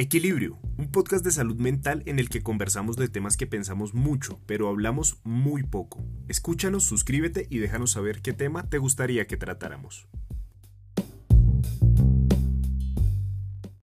Equilibrio, un podcast de salud mental en el que conversamos de temas que pensamos mucho, pero hablamos muy poco. Escúchanos, suscríbete y déjanos saber qué tema te gustaría que tratáramos.